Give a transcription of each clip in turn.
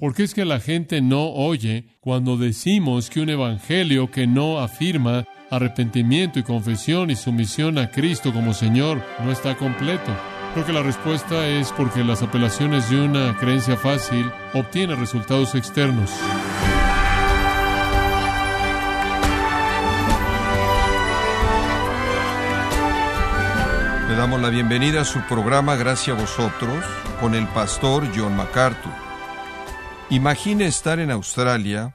¿Por qué es que la gente no oye cuando decimos que un evangelio que no afirma arrepentimiento y confesión y sumisión a Cristo como Señor no está completo? Creo que la respuesta es porque las apelaciones de una creencia fácil obtienen resultados externos. Le damos la bienvenida a su programa Gracias a vosotros con el pastor John MacArthur. Imagine estar en Australia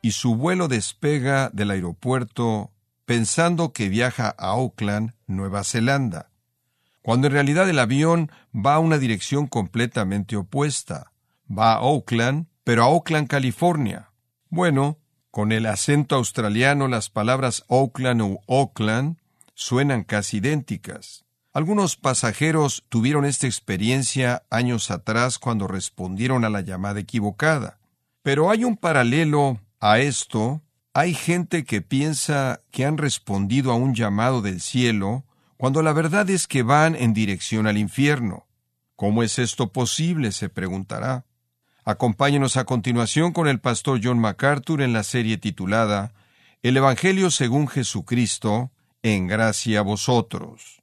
y su vuelo despega del aeropuerto pensando que viaja a Auckland, Nueva Zelanda, cuando en realidad el avión va a una dirección completamente opuesta. Va a Auckland, pero a Oakland, California. Bueno, con el acento australiano las palabras Auckland o Auckland suenan casi idénticas. Algunos pasajeros tuvieron esta experiencia años atrás cuando respondieron a la llamada equivocada. Pero hay un paralelo a esto. Hay gente que piensa que han respondido a un llamado del cielo cuando la verdad es que van en dirección al infierno. ¿Cómo es esto posible? se preguntará. Acompáñenos a continuación con el pastor John MacArthur en la serie titulada El Evangelio según Jesucristo, en gracia a vosotros.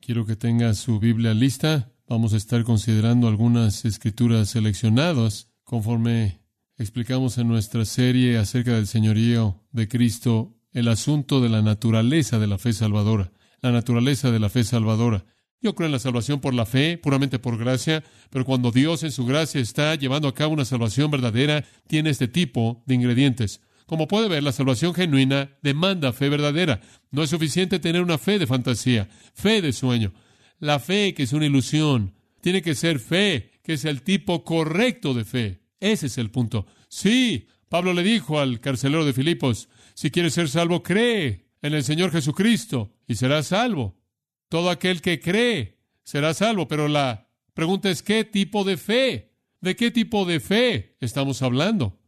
Quiero que tenga su Biblia lista. Vamos a estar considerando algunas escrituras seleccionadas conforme explicamos en nuestra serie acerca del señorío de Cristo el asunto de la naturaleza de la fe salvadora. La naturaleza de la fe salvadora. Yo creo en la salvación por la fe, puramente por gracia, pero cuando Dios en su gracia está llevando a cabo una salvación verdadera, tiene este tipo de ingredientes. Como puede ver, la salvación genuina demanda fe verdadera. No es suficiente tener una fe de fantasía, fe de sueño. La fe que es una ilusión tiene que ser fe, que es el tipo correcto de fe. Ese es el punto. Sí, Pablo le dijo al carcelero de Filipos, si quieres ser salvo, cree en el Señor Jesucristo y serás salvo. Todo aquel que cree será salvo, pero la pregunta es, ¿qué tipo de fe? ¿De qué tipo de fe estamos hablando?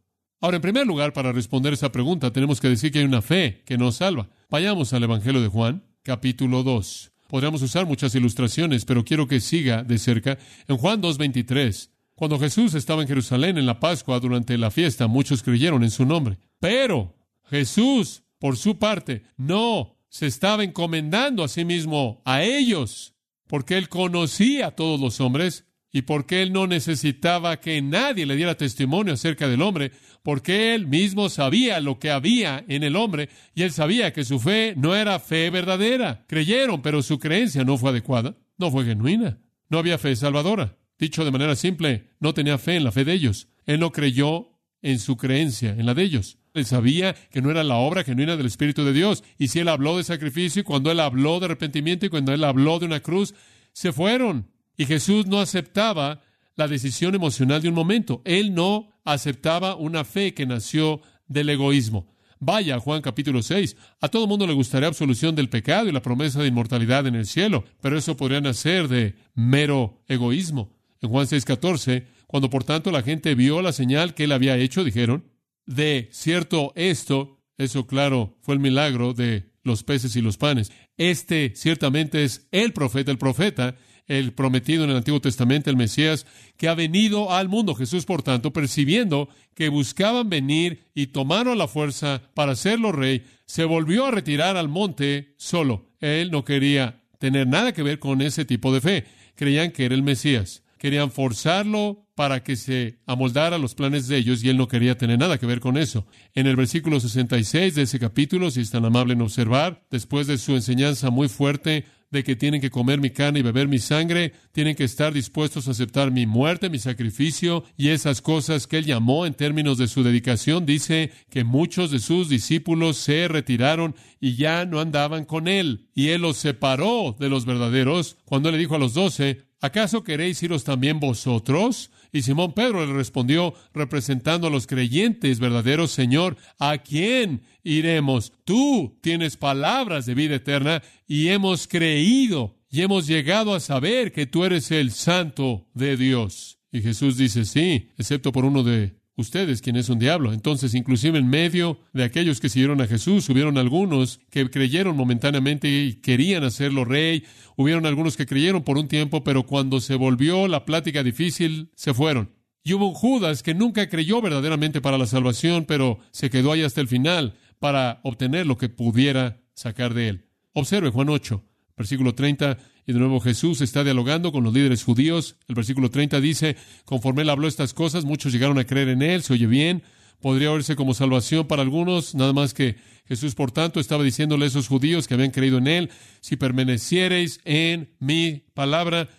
Ahora, en primer lugar, para responder esa pregunta, tenemos que decir que hay una fe que nos salva. Vayamos al Evangelio de Juan, capítulo 2. Podríamos usar muchas ilustraciones, pero quiero que siga de cerca. En Juan 2.23, cuando Jesús estaba en Jerusalén en la Pascua durante la fiesta, muchos creyeron en su nombre. Pero Jesús, por su parte, no se estaba encomendando a sí mismo a ellos, porque él conocía a todos los hombres y porque él no necesitaba que nadie le diera testimonio acerca del hombre, porque él mismo sabía lo que había en el hombre y él sabía que su fe no era fe verdadera. Creyeron, pero su creencia no fue adecuada, no fue genuina, no había fe salvadora. Dicho de manera simple, no tenía fe en la fe de ellos. Él no creyó en su creencia, en la de ellos. Él sabía que no era la obra genuina del Espíritu de Dios. Y si él habló de sacrificio, y cuando él habló de arrepentimiento, y cuando él habló de una cruz, se fueron. Y Jesús no aceptaba la decisión emocional de un momento. Él no aceptaba una fe que nació del egoísmo. Vaya, Juan capítulo 6. A todo mundo le gustaría absolución del pecado y la promesa de inmortalidad en el cielo, pero eso podría nacer de mero egoísmo. En Juan 6, 14, cuando por tanto la gente vio la señal que él había hecho, dijeron, de cierto esto, eso claro, fue el milagro de los peces y los panes. Este ciertamente es el profeta, el profeta, el prometido en el Antiguo Testamento, el Mesías, que ha venido al mundo. Jesús, por tanto, percibiendo que buscaban venir y tomaron la fuerza para hacerlo rey, se volvió a retirar al monte solo. Él no quería tener nada que ver con ese tipo de fe. Creían que era el Mesías. Querían forzarlo para que se amoldara los planes de ellos y él no quería tener nada que ver con eso. En el versículo 66 de ese capítulo, si es tan amable en observar, después de su enseñanza muy fuerte de que tienen que comer mi carne y beber mi sangre, tienen que estar dispuestos a aceptar mi muerte, mi sacrificio y esas cosas que él llamó en términos de su dedicación. Dice que muchos de sus discípulos se retiraron y ya no andaban con él. Y él los separó de los verdaderos cuando le dijo a los doce, ¿acaso queréis iros también vosotros? Y Simón Pedro le respondió, representando a los creyentes verdaderos, Señor, ¿a quién iremos? Tú tienes palabras de vida eterna y hemos creído y hemos llegado a saber que tú eres el santo de Dios. Y Jesús dice, sí, excepto por uno de ustedes, quien es un diablo. Entonces, inclusive en medio de aquellos que siguieron a Jesús, hubieron algunos que creyeron momentáneamente y querían hacerlo rey, hubieron algunos que creyeron por un tiempo, pero cuando se volvió la plática difícil, se fueron. Y hubo un Judas que nunca creyó verdaderamente para la salvación, pero se quedó ahí hasta el final para obtener lo que pudiera sacar de él. Observe Juan 8, versículo 30, y de nuevo Jesús está dialogando con los líderes judíos. El versículo 30 dice, conforme él habló estas cosas, muchos llegaron a creer en él, se oye bien, podría verse como salvación para algunos, nada más que Jesús, por tanto, estaba diciéndole a esos judíos que habían creído en él, si permaneciereis en mi palabra,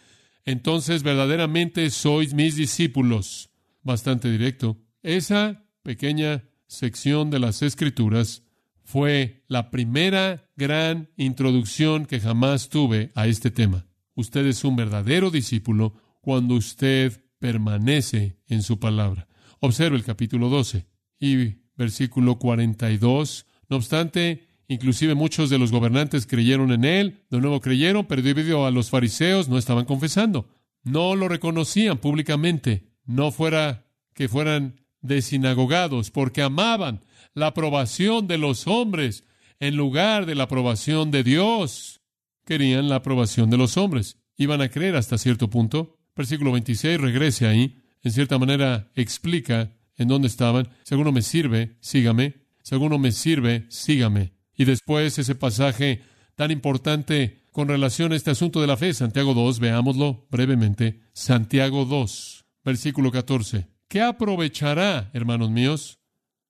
entonces verdaderamente sois mis discípulos. Bastante directo. Esa pequeña sección de las Escrituras fue la primera gran introducción que jamás tuve a este tema. Usted es un verdadero discípulo cuando usted permanece en su palabra. Observe el capítulo 12 y versículo 42. No obstante, inclusive muchos de los gobernantes creyeron en él, de nuevo creyeron, pero debido a los fariseos no estaban confesando. No lo reconocían públicamente. No fuera que fueran desinagogados, porque amaban la aprobación de los hombres en lugar de la aprobación de Dios. Querían la aprobación de los hombres. Iban a creer hasta cierto punto. Versículo 26, regrese ahí. En cierta manera explica en dónde estaban. Si alguno me sirve, sígame. Si alguno me sirve, sígame. Y después ese pasaje tan importante con relación a este asunto de la fe, Santiago 2, veámoslo brevemente. Santiago 2, versículo 14. ¿Qué aprovechará, hermanos míos?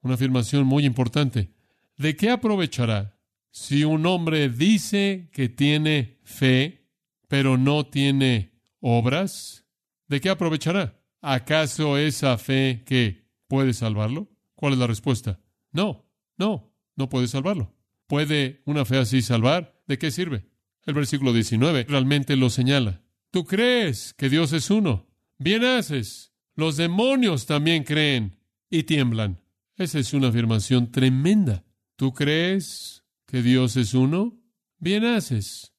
Una afirmación muy importante. ¿De qué aprovechará si un hombre dice que tiene fe, pero no tiene obras? ¿De qué aprovechará? ¿Acaso esa fe que puede salvarlo? ¿Cuál es la respuesta? No, no, no puede salvarlo. ¿Puede una fe así salvar? ¿De qué sirve? El versículo 19 realmente lo señala. Tú crees que Dios es uno. Bien haces. Los demonios también creen y tiemblan. Esa es una afirmación tremenda. ¿Tú crees que Dios es uno? Bien haces.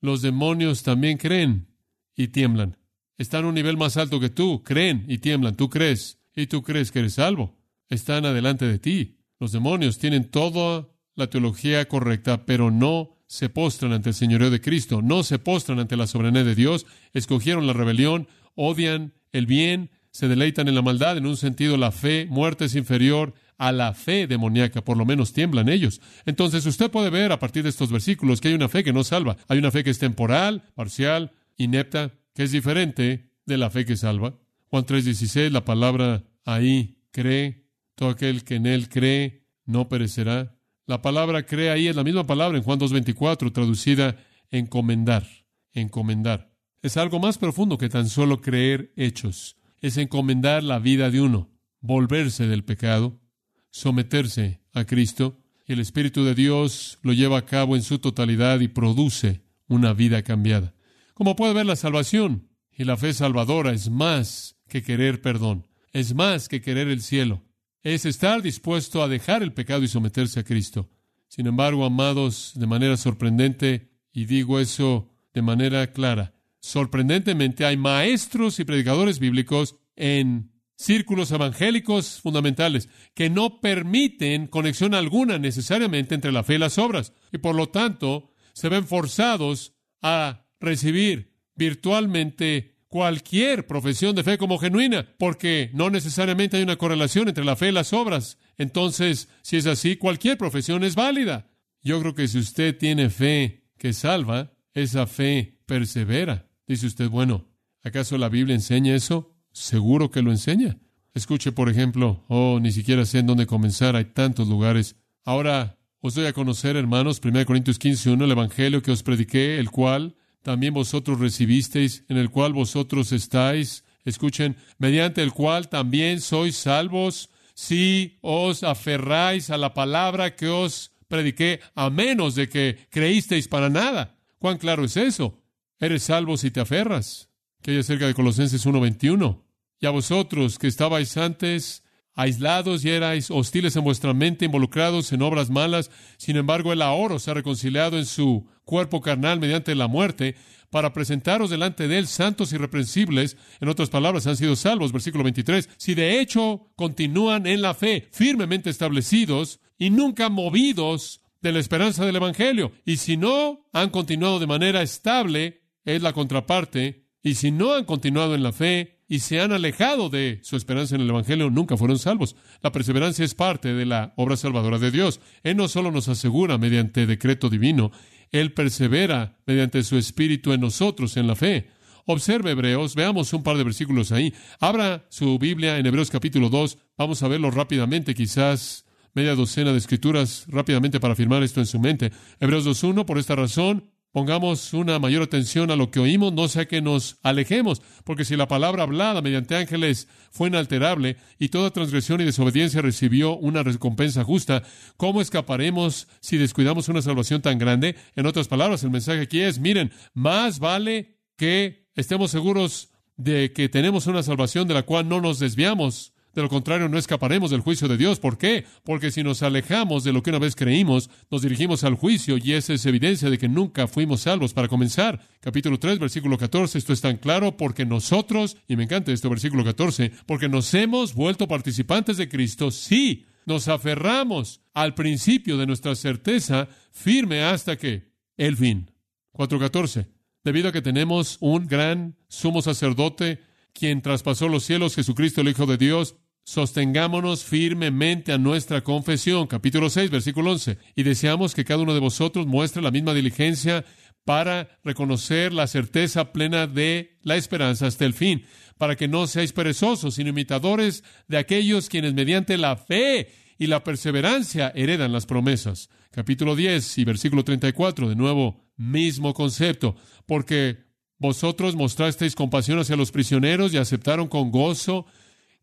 Los demonios también creen y tiemblan. Están a un nivel más alto que tú, creen y tiemblan. Tú crees y tú crees que eres salvo. Están adelante de ti. Los demonios tienen toda la teología correcta, pero no se postran ante el señorío de Cristo, no se postran ante la soberanía de Dios, escogieron la rebelión, odian el bien, se deleitan en la maldad. En un sentido, la fe muerta es inferior a la fe demoníaca, por lo menos tiemblan ellos. Entonces usted puede ver a partir de estos versículos que hay una fe que no salva. Hay una fe que es temporal, parcial, inepta, que es diferente de la fe que salva. Juan 3:16, la palabra ahí cree, todo aquel que en él cree no perecerá. La palabra cree ahí es la misma palabra en Juan 2:24, traducida encomendar, encomendar. Es algo más profundo que tan solo creer hechos es encomendar la vida de uno, volverse del pecado, someterse a Cristo, y el Espíritu de Dios lo lleva a cabo en su totalidad y produce una vida cambiada. Como puede ver, la salvación y la fe salvadora es más que querer perdón, es más que querer el cielo, es estar dispuesto a dejar el pecado y someterse a Cristo. Sin embargo, amados, de manera sorprendente, y digo eso de manera clara, Sorprendentemente hay maestros y predicadores bíblicos en círculos evangélicos fundamentales que no permiten conexión alguna necesariamente entre la fe y las obras y por lo tanto se ven forzados a recibir virtualmente cualquier profesión de fe como genuina, porque no necesariamente hay una correlación entre la fe y las obras. Entonces, si es así, cualquier profesión es válida. Yo creo que si usted tiene fe que salva, esa fe persevera. Dice usted, bueno, ¿acaso la Biblia enseña eso? Seguro que lo enseña. Escuche, por ejemplo, oh, ni siquiera sé en dónde comenzar, hay tantos lugares. Ahora os doy a conocer, hermanos, 1 Corintios 15, 1, el Evangelio que os prediqué, el cual también vosotros recibisteis, en el cual vosotros estáis. Escuchen, mediante el cual también sois salvos si os aferráis a la palabra que os prediqué, a menos de que creísteis para nada. ¿Cuán claro es eso? Eres salvo si te aferras. Que hay acerca de Colosenses 1.21. Y a vosotros que estabais antes aislados y erais hostiles en vuestra mente, involucrados en obras malas, sin embargo el ahora os ha reconciliado en su cuerpo carnal mediante la muerte, para presentaros delante de él santos irreprensibles, en otras palabras, han sido salvos, versículo 23, si de hecho continúan en la fe, firmemente establecidos y nunca movidos de la esperanza del Evangelio, y si no han continuado de manera estable, es la contraparte, y si no han continuado en la fe, y se han alejado de su esperanza en el Evangelio nunca fueron salvos. La perseverancia es parte de la obra salvadora de Dios. Él no solo nos asegura mediante decreto divino, Él persevera mediante su Espíritu en nosotros, en la fe. Observe Hebreos, veamos un par de versículos ahí. Abra su Biblia en Hebreos capítulo 2, vamos a verlo rápidamente, quizás media docena de escrituras rápidamente para afirmar esto en su mente. Hebreos 2.1, por esta razón, pongamos una mayor atención a lo que oímos, no sea que nos alejemos, porque si la palabra hablada mediante ángeles fue inalterable y toda transgresión y desobediencia recibió una recompensa justa, ¿cómo escaparemos si descuidamos una salvación tan grande? En otras palabras, el mensaje aquí es, miren, más vale que estemos seguros de que tenemos una salvación de la cual no nos desviamos de lo contrario, no escaparemos del juicio de Dios. ¿Por qué? Porque si nos alejamos de lo que una vez creímos, nos dirigimos al juicio y esa es evidencia de que nunca fuimos salvos. Para comenzar, capítulo 3, versículo 14, esto es tan claro porque nosotros, y me encanta este versículo 14, porque nos hemos vuelto participantes de Cristo, sí, nos aferramos al principio de nuestra certeza firme hasta que el fin. 4.14. Debido a que tenemos un gran sumo sacerdote quien traspasó los cielos, Jesucristo el Hijo de Dios, sostengámonos firmemente a nuestra confesión, capítulo 6, versículo 11, y deseamos que cada uno de vosotros muestre la misma diligencia para reconocer la certeza plena de la esperanza hasta el fin, para que no seáis perezosos, sino imitadores de aquellos quienes mediante la fe y la perseverancia heredan las promesas. Capítulo 10 y versículo 34, de nuevo, mismo concepto, porque vosotros mostrasteis compasión hacia los prisioneros y aceptaron con gozo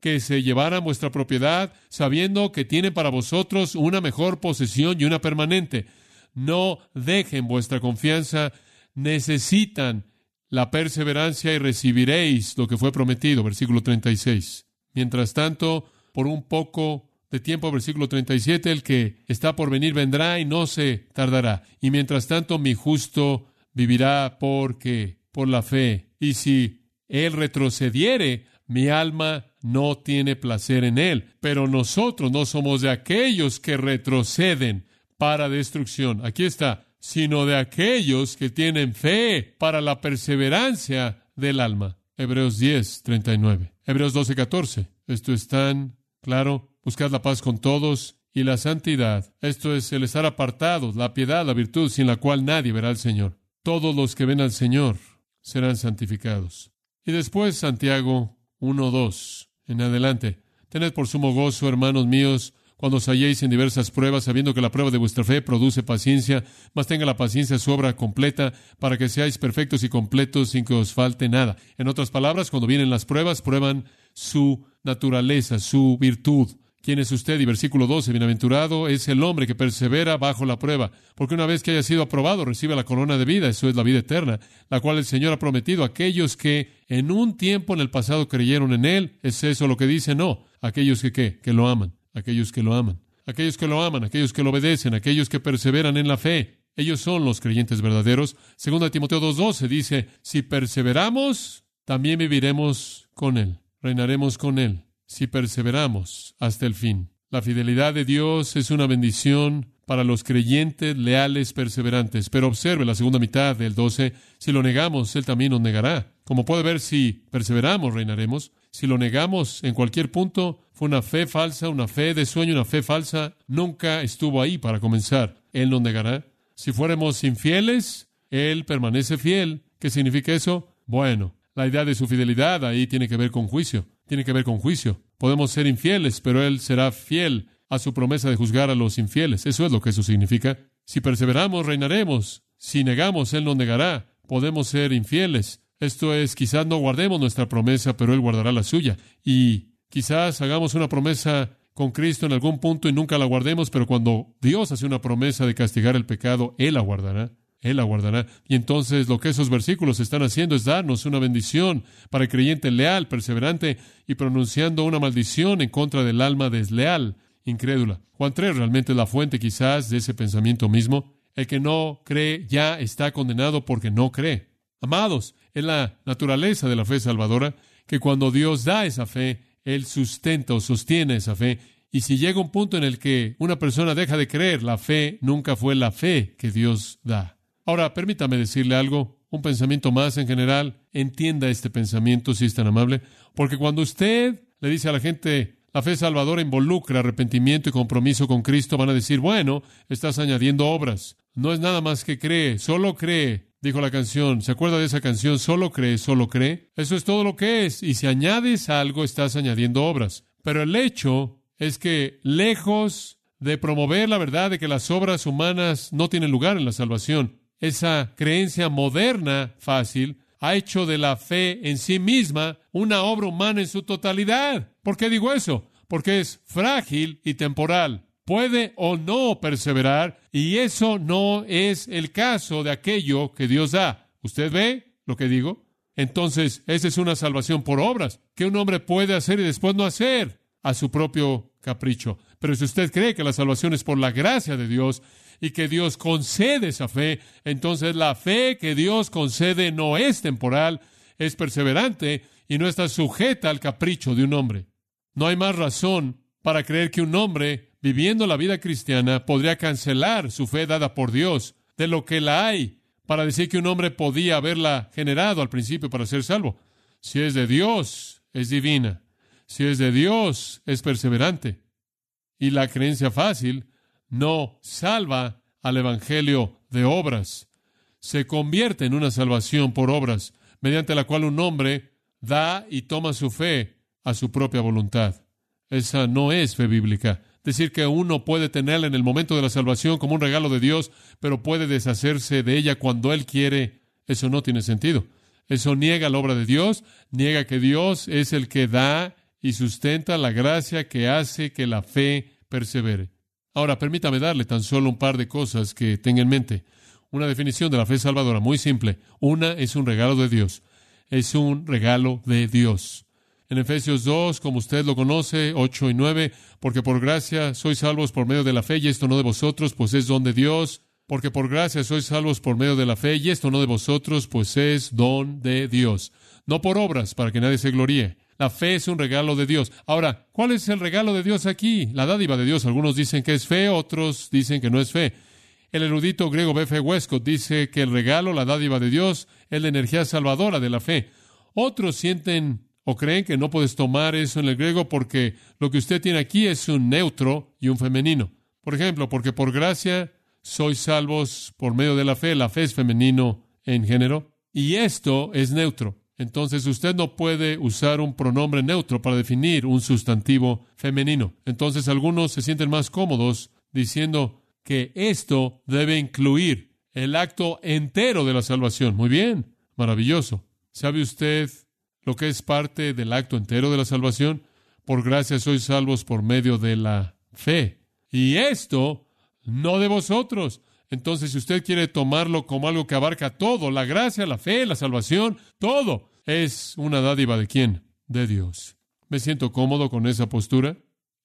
que se llevaran vuestra propiedad, sabiendo que tienen para vosotros una mejor posesión y una permanente. No dejen vuestra confianza, necesitan la perseverancia y recibiréis lo que fue prometido. Versículo 36. Mientras tanto, por un poco de tiempo, versículo 37, el que está por venir vendrá y no se tardará. Y mientras tanto, mi justo vivirá porque por la fe. Y si él retrocediere, mi alma no tiene placer en él. Pero nosotros no somos de aquellos que retroceden para destrucción. Aquí está, sino de aquellos que tienen fe para la perseverancia del alma. Hebreos 10, 39. Hebreos 12, 14. Esto es tan claro. Buscad la paz con todos y la santidad. Esto es el estar apartados, la piedad, la virtud, sin la cual nadie verá al Señor. Todos los que ven al Señor serán santificados. Y después Santiago 1, 2 en adelante. Tened por sumo gozo, hermanos míos, cuando os halléis en diversas pruebas, sabiendo que la prueba de vuestra fe produce paciencia, mas tenga la paciencia su obra completa, para que seáis perfectos y completos sin que os falte nada. En otras palabras, cuando vienen las pruebas, prueban su naturaleza, su virtud. ¿Quién es usted? Y versículo 12, bienaventurado es el hombre que persevera bajo la prueba, porque una vez que haya sido aprobado, recibe la corona de vida, eso es la vida eterna, la cual el Señor ha prometido a aquellos que en un tiempo en el pasado creyeron en Él. ¿Es eso lo que dice? No, aquellos que qué, que lo aman, aquellos que lo aman, aquellos que lo aman, aquellos que lo obedecen, aquellos que perseveran en la fe. Ellos son los creyentes verdaderos. Segunda Timoteo 2.12 dice, si perseveramos, también viviremos con Él, reinaremos con Él si perseveramos hasta el fin. La fidelidad de Dios es una bendición para los creyentes leales perseverantes. Pero observe la segunda mitad del 12. Si lo negamos, Él también nos negará. Como puede ver, si perseveramos, reinaremos. Si lo negamos en cualquier punto, fue una fe falsa, una fe de sueño, una fe falsa. Nunca estuvo ahí para comenzar. Él nos negará. Si fuéramos infieles, Él permanece fiel. ¿Qué significa eso? Bueno, la idea de su fidelidad ahí tiene que ver con juicio tiene que ver con juicio. Podemos ser infieles, pero Él será fiel a su promesa de juzgar a los infieles. Eso es lo que eso significa. Si perseveramos, reinaremos. Si negamos, Él nos negará. Podemos ser infieles. Esto es, quizás no guardemos nuestra promesa, pero Él guardará la suya. Y quizás hagamos una promesa con Cristo en algún punto y nunca la guardemos, pero cuando Dios hace una promesa de castigar el pecado, Él la guardará. Él la guardará. Y entonces lo que esos versículos están haciendo es darnos una bendición para el creyente leal, perseverante y pronunciando una maldición en contra del alma desleal, incrédula. Juan 3 realmente es la fuente quizás de ese pensamiento mismo. El que no cree ya está condenado porque no cree. Amados, es la naturaleza de la fe salvadora que cuando Dios da esa fe, Él sustenta o sostiene esa fe. Y si llega un punto en el que una persona deja de creer, la fe nunca fue la fe que Dios da. Ahora, permítame decirle algo. un pensamiento más en general, entienda este pensamiento si es tan amable, porque cuando usted le dice a la gente, la fe salvadora involucra arrepentimiento y compromiso con Cristo, van a decir, bueno, estás añadiendo obras. No es nada más que cree, solo cree, dijo la canción. ¿Se acuerda de esa canción? Solo cree, solo cree. Eso es todo lo que es. Y si añades algo, estás añadiendo obras. Pero el hecho es que lejos de promover la verdad de que las obras humanas no tienen lugar en la salvación, esa creencia moderna fácil ha hecho de la fe en sí misma una obra humana en su totalidad. ¿Por qué digo eso? Porque es frágil y temporal. Puede o no perseverar y eso no es el caso de aquello que Dios da. ¿Usted ve lo que digo? Entonces, esa es una salvación por obras, que un hombre puede hacer y después no hacer a su propio capricho. Pero si usted cree que la salvación es por la gracia de Dios y que Dios concede esa fe, entonces la fe que Dios concede no es temporal, es perseverante y no está sujeta al capricho de un hombre. No hay más razón para creer que un hombre, viviendo la vida cristiana, podría cancelar su fe dada por Dios de lo que la hay para decir que un hombre podía haberla generado al principio para ser salvo. Si es de Dios, es divina. Si es de Dios, es perseverante. Y la creencia fácil no salva al Evangelio de obras. Se convierte en una salvación por obras, mediante la cual un hombre da y toma su fe a su propia voluntad. Esa no es fe bíblica. Decir que uno puede tenerla en el momento de la salvación como un regalo de Dios, pero puede deshacerse de ella cuando Él quiere, eso no tiene sentido. Eso niega la obra de Dios, niega que Dios es el que da y sustenta la gracia que hace que la fe persevere. Ahora, permítame darle tan solo un par de cosas que tenga en mente. Una definición de la fe salvadora muy simple. Una es un regalo de Dios. Es un regalo de Dios. En Efesios 2, como usted lo conoce, 8 y 9, porque por gracia sois salvos por medio de la fe, y esto no de vosotros, pues es don de Dios. Porque por gracia sois salvos por medio de la fe, y esto no de vosotros, pues es don de Dios. No por obras, para que nadie se gloríe. La fe es un regalo de Dios. Ahora, ¿cuál es el regalo de Dios aquí? La dádiva de Dios. Algunos dicen que es fe, otros dicen que no es fe. El erudito griego B.F. Westcott dice que el regalo, la dádiva de Dios, es la energía salvadora de la fe. Otros sienten o creen que no puedes tomar eso en el griego porque lo que usted tiene aquí es un neutro y un femenino. Por ejemplo, porque por gracia sois salvos por medio de la fe. La fe es femenino en género y esto es neutro. Entonces usted no puede usar un pronombre neutro para definir un sustantivo femenino. Entonces algunos se sienten más cómodos diciendo que esto debe incluir el acto entero de la salvación. Muy bien, maravilloso. ¿Sabe usted lo que es parte del acto entero de la salvación? Por gracia sois salvos por medio de la fe. Y esto no de vosotros. Entonces, si usted quiere tomarlo como algo que abarca todo, la gracia, la fe, la salvación, todo, es una dádiva de quién? De Dios. ¿Me siento cómodo con esa postura?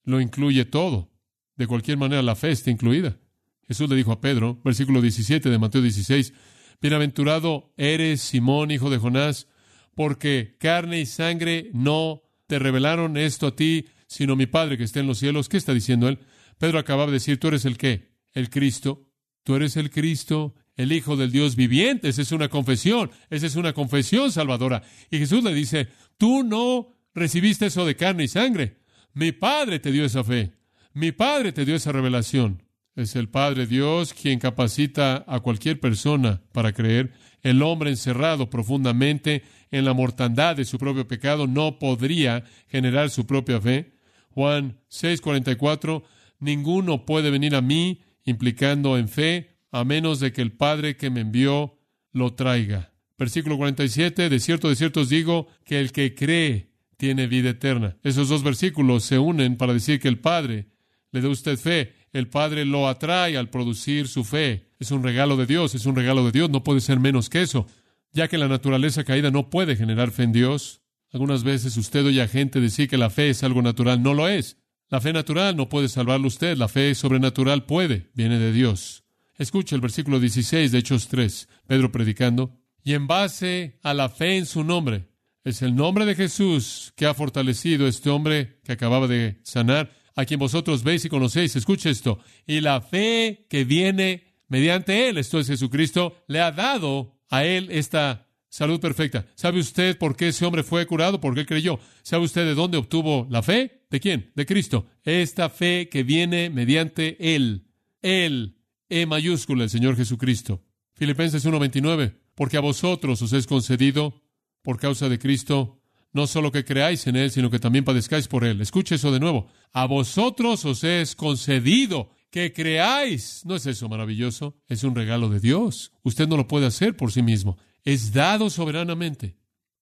Lo incluye todo. De cualquier manera, la fe está incluida. Jesús le dijo a Pedro, versículo 17 de Mateo 16, Bienaventurado eres Simón, hijo de Jonás, porque carne y sangre no te revelaron esto a ti, sino mi Padre que está en los cielos. ¿Qué está diciendo él? Pedro acababa de decir, tú eres el qué? El Cristo. Tú eres el Cristo, el Hijo del Dios viviente. Esa es una confesión. Esa es una confesión salvadora. Y Jesús le dice, tú no recibiste eso de carne y sangre. Mi Padre te dio esa fe. Mi Padre te dio esa revelación. Es el Padre Dios quien capacita a cualquier persona para creer. El hombre encerrado profundamente en la mortandad de su propio pecado no podría generar su propia fe. Juan 6:44, ninguno puede venir a mí implicando en fe, a menos de que el Padre que me envió lo traiga. Versículo 47, de cierto, de cierto os digo que el que cree tiene vida eterna. Esos dos versículos se unen para decir que el Padre le da usted fe. El Padre lo atrae al producir su fe. Es un regalo de Dios, es un regalo de Dios, no puede ser menos que eso. Ya que la naturaleza caída no puede generar fe en Dios. Algunas veces usted oye a gente decir que la fe es algo natural. No lo es. La fe natural no puede salvarlo usted, la fe sobrenatural puede, viene de Dios. Escucha el versículo 16 de Hechos 3, Pedro predicando, y en base a la fe en su nombre, es el nombre de Jesús que ha fortalecido este hombre que acababa de sanar, a quien vosotros veis y conocéis, escucha esto, y la fe que viene mediante él, esto es Jesucristo, le ha dado a Él esta salud perfecta. ¿Sabe usted por qué ese hombre fue curado? ¿Por qué creyó? ¿Sabe usted de dónde obtuvo la fe? ¿De quién? De Cristo. Esta fe que viene mediante Él. Él, E mayúscula, el Señor Jesucristo. Filipenses 1:29. Porque a vosotros os es concedido, por causa de Cristo, no solo que creáis en Él, sino que también padezcáis por Él. Escuche eso de nuevo. A vosotros os es concedido que creáis. ¿No es eso maravilloso? Es un regalo de Dios. Usted no lo puede hacer por sí mismo. Es dado soberanamente.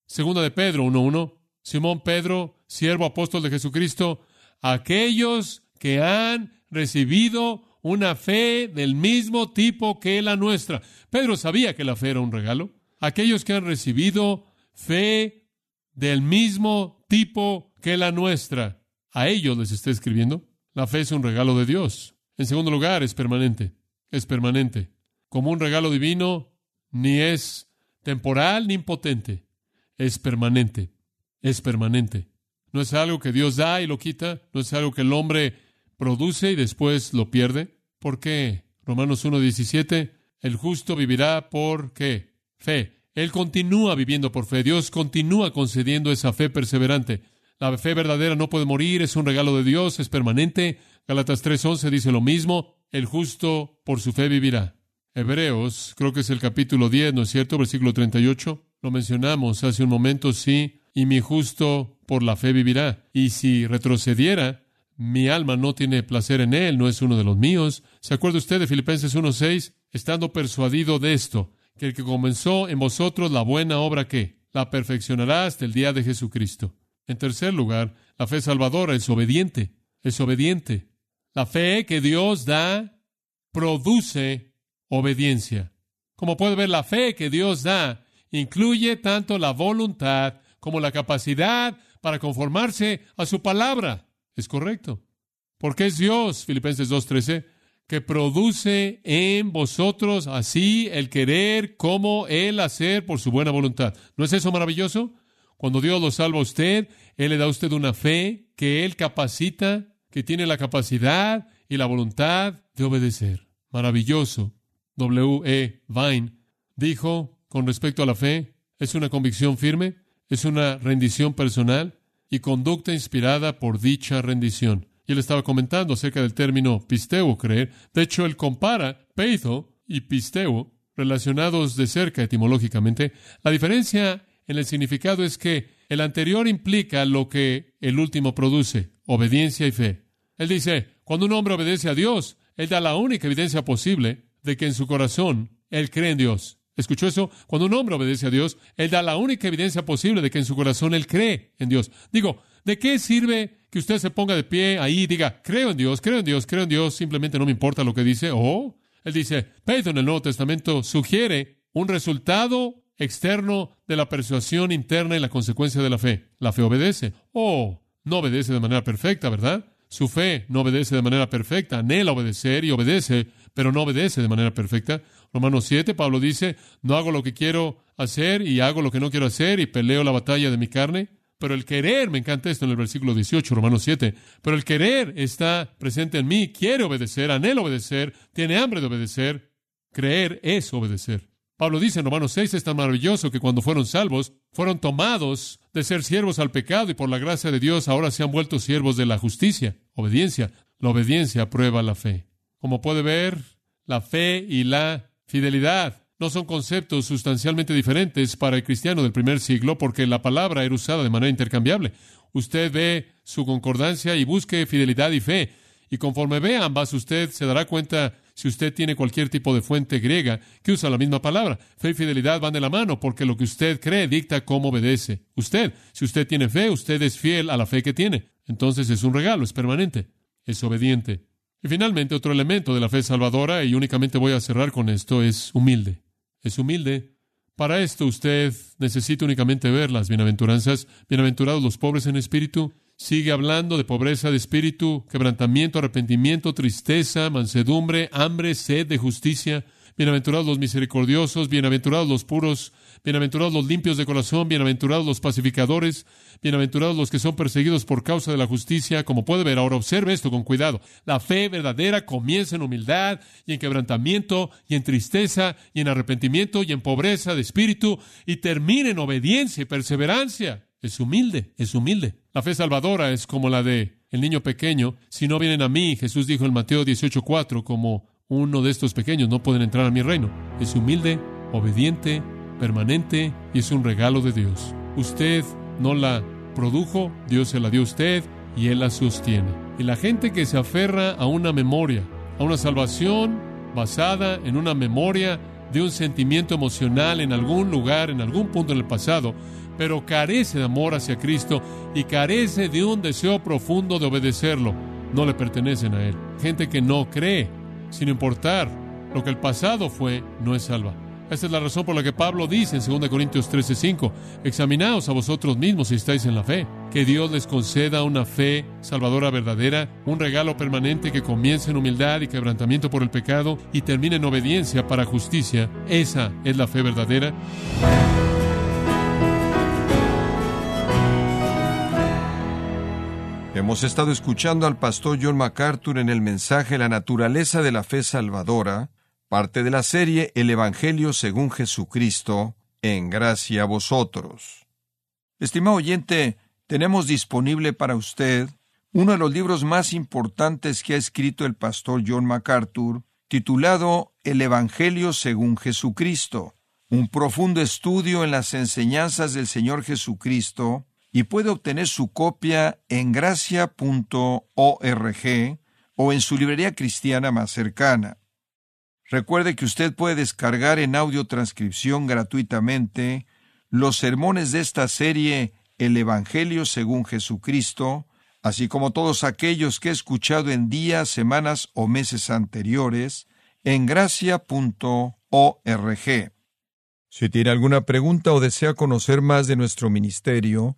Segunda de Pedro 1.1. Simón Pedro, siervo apóstol de Jesucristo, aquellos que han recibido una fe del mismo tipo que la nuestra. Pedro sabía que la fe era un regalo. Aquellos que han recibido fe del mismo tipo que la nuestra. A ellos les está escribiendo. La fe es un regalo de Dios. En segundo lugar, es permanente. Es permanente. Como un regalo divino, ni es temporal ni impotente. Es permanente. Es permanente. No es algo que Dios da y lo quita. No es algo que el hombre produce y después lo pierde. ¿Por qué? Romanos 1.17. El justo vivirá por qué? Fe. Él continúa viviendo por fe. Dios continúa concediendo esa fe perseverante. La fe verdadera no puede morir, es un regalo de Dios, es permanente. Galatas 3:11 dice lo mismo, el justo por su fe vivirá. Hebreos, creo que es el capítulo 10, ¿no es cierto? Versículo 38. Lo mencionamos hace un momento, sí, y mi justo por la fe vivirá. Y si retrocediera, mi alma no tiene placer en él, no es uno de los míos. ¿Se acuerda usted de Filipenses 1:6? Estando persuadido de esto, que el que comenzó en vosotros la buena obra que la perfeccionará hasta el día de Jesucristo. En tercer lugar, la fe salvadora es obediente, es obediente. La fe que Dios da produce obediencia. Como puede ver, la fe que Dios da incluye tanto la voluntad como la capacidad para conformarse a su palabra. Es correcto. Porque es Dios, Filipenses 2.13, que produce en vosotros así el querer como el hacer por su buena voluntad. ¿No es eso maravilloso? Cuando Dios lo salva a usted, Él le da a usted una fe que Él capacita, que tiene la capacidad y la voluntad de obedecer. Maravilloso. W. E. Vine dijo con respecto a la fe, es una convicción firme, es una rendición personal y conducta inspirada por dicha rendición. Y él estaba comentando acerca del término pisteo, creer. De hecho, él compara peito y pisteo relacionados de cerca etimológicamente. La diferencia en el significado es que el anterior implica lo que el último produce, obediencia y fe. Él dice, cuando un hombre obedece a Dios, él da la única evidencia posible de que en su corazón él cree en Dios. ¿Escuchó eso? Cuando un hombre obedece a Dios, él da la única evidencia posible de que en su corazón él cree en Dios. Digo, ¿de qué sirve que usted se ponga de pie ahí y diga, creo en Dios, creo en Dios, creo en Dios, simplemente no me importa lo que dice? Oh, él dice, Pedro en el Nuevo Testamento sugiere un resultado externo de la persuasión interna y la consecuencia de la fe. La fe obedece. Oh, no obedece de manera perfecta, ¿verdad? Su fe no obedece de manera perfecta, anhela obedecer y obedece, pero no obedece de manera perfecta. Romanos 7, Pablo dice, no hago lo que quiero hacer y hago lo que no quiero hacer y peleo la batalla de mi carne. Pero el querer, me encanta esto en el versículo 18, Romanos 7, pero el querer está presente en mí, quiere obedecer, anhela obedecer, tiene hambre de obedecer. Creer es obedecer. Pablo dice en Romanos 6, es tan maravilloso que cuando fueron salvos, fueron tomados de ser siervos al pecado y por la gracia de Dios ahora se han vuelto siervos de la justicia, obediencia. La obediencia prueba la fe. Como puede ver, la fe y la fidelidad no son conceptos sustancialmente diferentes para el cristiano del primer siglo porque la palabra era usada de manera intercambiable. Usted ve su concordancia y busque fidelidad y fe. Y conforme ve ambas, usted se dará cuenta si usted tiene cualquier tipo de fuente griega que usa la misma palabra. Fe y fidelidad van de la mano porque lo que usted cree dicta cómo obedece. Usted, si usted tiene fe, usted es fiel a la fe que tiene. Entonces es un regalo, es permanente, es obediente. Y finalmente, otro elemento de la fe salvadora, y únicamente voy a cerrar con esto, es humilde. Es humilde. Para esto usted necesita únicamente ver las bienaventuranzas. Bienaventurados los pobres en espíritu, Sigue hablando de pobreza de espíritu, quebrantamiento, arrepentimiento, tristeza, mansedumbre, hambre, sed de justicia. Bienaventurados los misericordiosos, bienaventurados los puros, bienaventurados los limpios de corazón, bienaventurados los pacificadores, bienaventurados los que son perseguidos por causa de la justicia. Como puede ver ahora, observe esto con cuidado. La fe verdadera comienza en humildad y en quebrantamiento y en tristeza y en arrepentimiento y en pobreza de espíritu y termina en obediencia y perseverancia. Es humilde, es humilde. La fe salvadora es como la de el niño pequeño. Si no vienen a mí, Jesús dijo en Mateo 18:4, como uno de estos pequeños no pueden entrar a mi reino. Es humilde, obediente, permanente y es un regalo de Dios. Usted no la produjo, Dios se la dio a usted y Él la sostiene. Y la gente que se aferra a una memoria, a una salvación basada en una memoria de un sentimiento emocional en algún lugar, en algún punto en el pasado, pero carece de amor hacia Cristo y carece de un deseo profundo de obedecerlo, no le pertenecen a Él. Gente que no cree sin importar lo que el pasado fue, no es salva. Esta es la razón por la que Pablo dice en 2 Corintios 13:5, examinaos a vosotros mismos si estáis en la fe, que Dios les conceda una fe salvadora verdadera, un regalo permanente que comience en humildad y quebrantamiento por el pecado y termine en obediencia para justicia. Esa es la fe verdadera. Hemos estado escuchando al pastor John MacArthur en el mensaje La naturaleza de la fe salvadora, parte de la serie El Evangelio según Jesucristo, en gracia a vosotros. Estimado oyente, tenemos disponible para usted uno de los libros más importantes que ha escrito el pastor John MacArthur, titulado El Evangelio según Jesucristo, un profundo estudio en las enseñanzas del Señor Jesucristo, y puede obtener su copia en gracia.org o en su librería cristiana más cercana. Recuerde que usted puede descargar en audio transcripción gratuitamente los sermones de esta serie El Evangelio según Jesucristo, así como todos aquellos que he escuchado en días, semanas o meses anteriores, en gracia.org. Si tiene alguna pregunta o desea conocer más de nuestro ministerio,